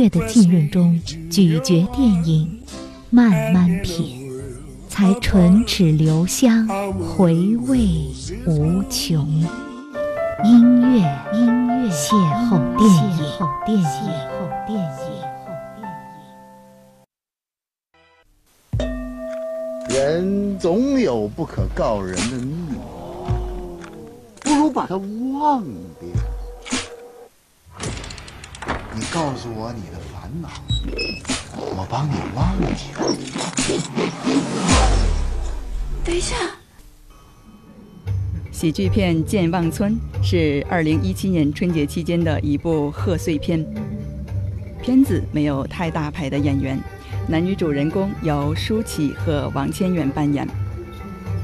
乐的浸润中咀嚼电影，慢慢品，才唇齿留香，回味无穷。音乐，音乐，邂逅电影，邂逅电影，邂逅电影。人总有不可告人的秘密，不如把它忘掉。你告诉我你的烦恼，我帮你忘记。等一下，喜剧片《健忘村》是二零一七年春节期间的一部贺岁片。片子没有太大牌的演员。男女主人公由舒淇和王千源扮演。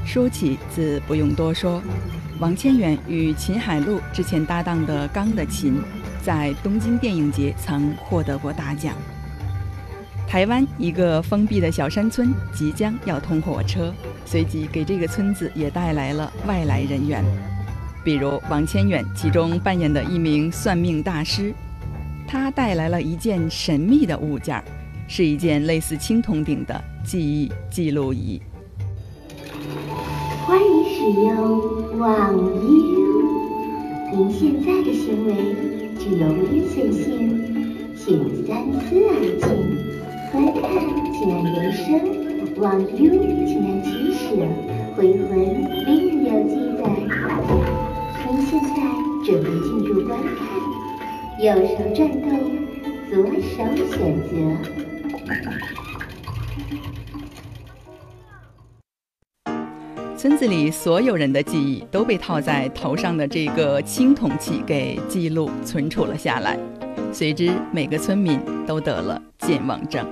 舒淇自不用多说，王千源与秦海璐之前搭档的《钢的琴》，在东京电影节曾获得过大奖。台湾一个封闭的小山村即将要通火车，随即给这个村子也带来了外来人员，比如王千源其中扮演的一名算命大师，他带来了一件神秘的物件儿。是一件类似青铜鼎的记忆记录仪。欢迎使用网优，您现在的行为具有危险性，请三思而进。观看请按铃声，网优请按取舍，回魂另有记载。您现在准备进入观看，右手转动，左手选择。村子里所有人的记忆都被套在头上的这个青铜器给记录存储了下来，随之每个村民都得了健忘症。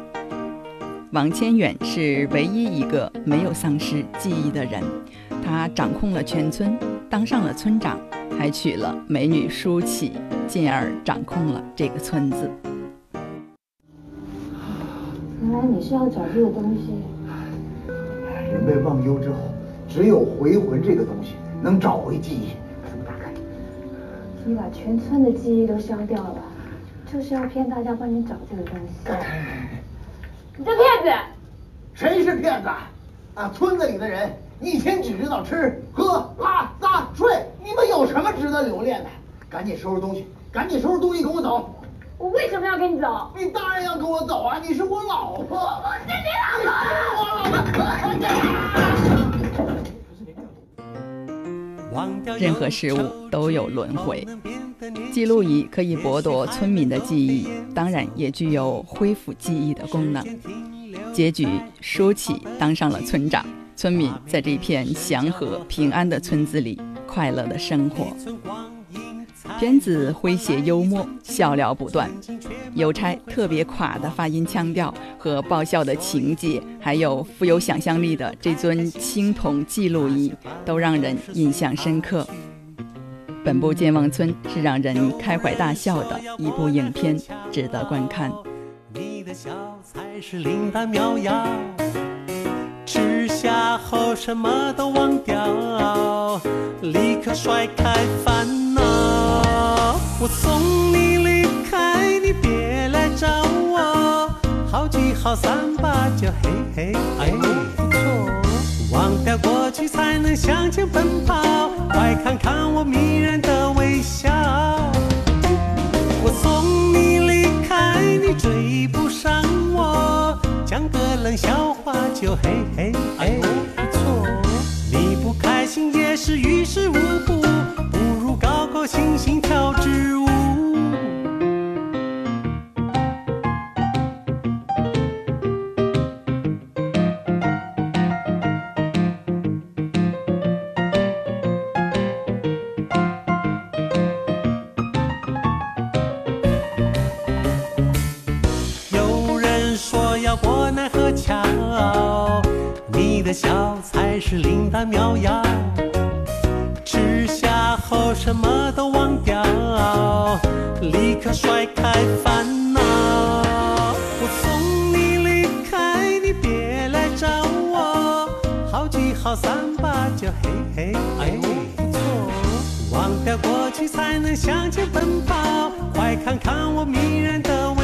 王千远是唯一一个没有丧失记忆的人，他掌控了全村，当上了村长，还娶了美女舒淇，进而掌控了这个村子。原来你是要找这个东西。人被忘忧之后，只有回魂这个东西能找回记忆。怎么打开？你把全村的记忆都消掉了，就是要骗大家帮你找这个东西。你这骗子！谁是骗子？啊，村子里的人一天只知道吃喝拉撒睡，你们有什么值得留恋的？赶紧收拾东西，赶紧收拾东西，跟我走。我为什么要跟你走？你当然要跟我走啊！你是我老婆。我是你老婆。任何事物都有轮回，记录仪可以剥夺村民的记忆，当然也具有恢复记忆的功能。结局，舒淇当上了村长，村民在这片祥和平安的村子里快乐的生活。片子诙谐幽默，笑料不断。邮差特别垮的发音腔调和爆笑的情节，还有富有想象力的这尊青铜记录仪，都让人印象深刻。本部《健忘村》是让人开怀大笑的一部影片，值得观看。你的笑才是灵丹妙药，吃下后什么都忘掉，立刻甩开好三八，就嘿嘿，哎，不错。忘掉过去，才能向前奔跑。快看看我迷人的微笑。我送你离开，你追不上我。讲个冷笑话，就嘿嘿，哎，不错。你不开心也是于事无补。过奈何桥，你的笑才是灵丹妙药。吃下后什么都忘掉，立刻甩开烦恼。我送你离开，你别来找我。好聚好散吧，就嘿嘿哎，不错。忘掉过去才能向前奔跑，快看看我迷人的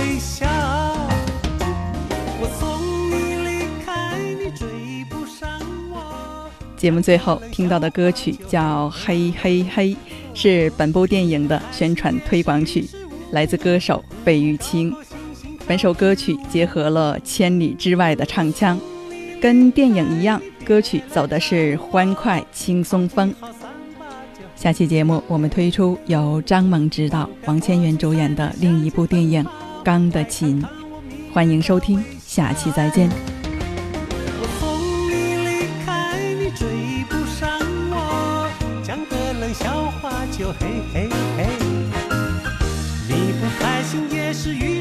节目最后听到的歌曲叫《嘿嘿嘿》，是本部电影的宣传推广曲，来自歌手费玉清。本首歌曲结合了千里之外的唱腔，跟电影一样，歌曲走的是欢快轻松风。下期节目我们推出由张萌执导、王千源主演的另一部电影《钢的琴》，欢迎收听，下期再见。嘿嘿嘿。你不开心也是于事无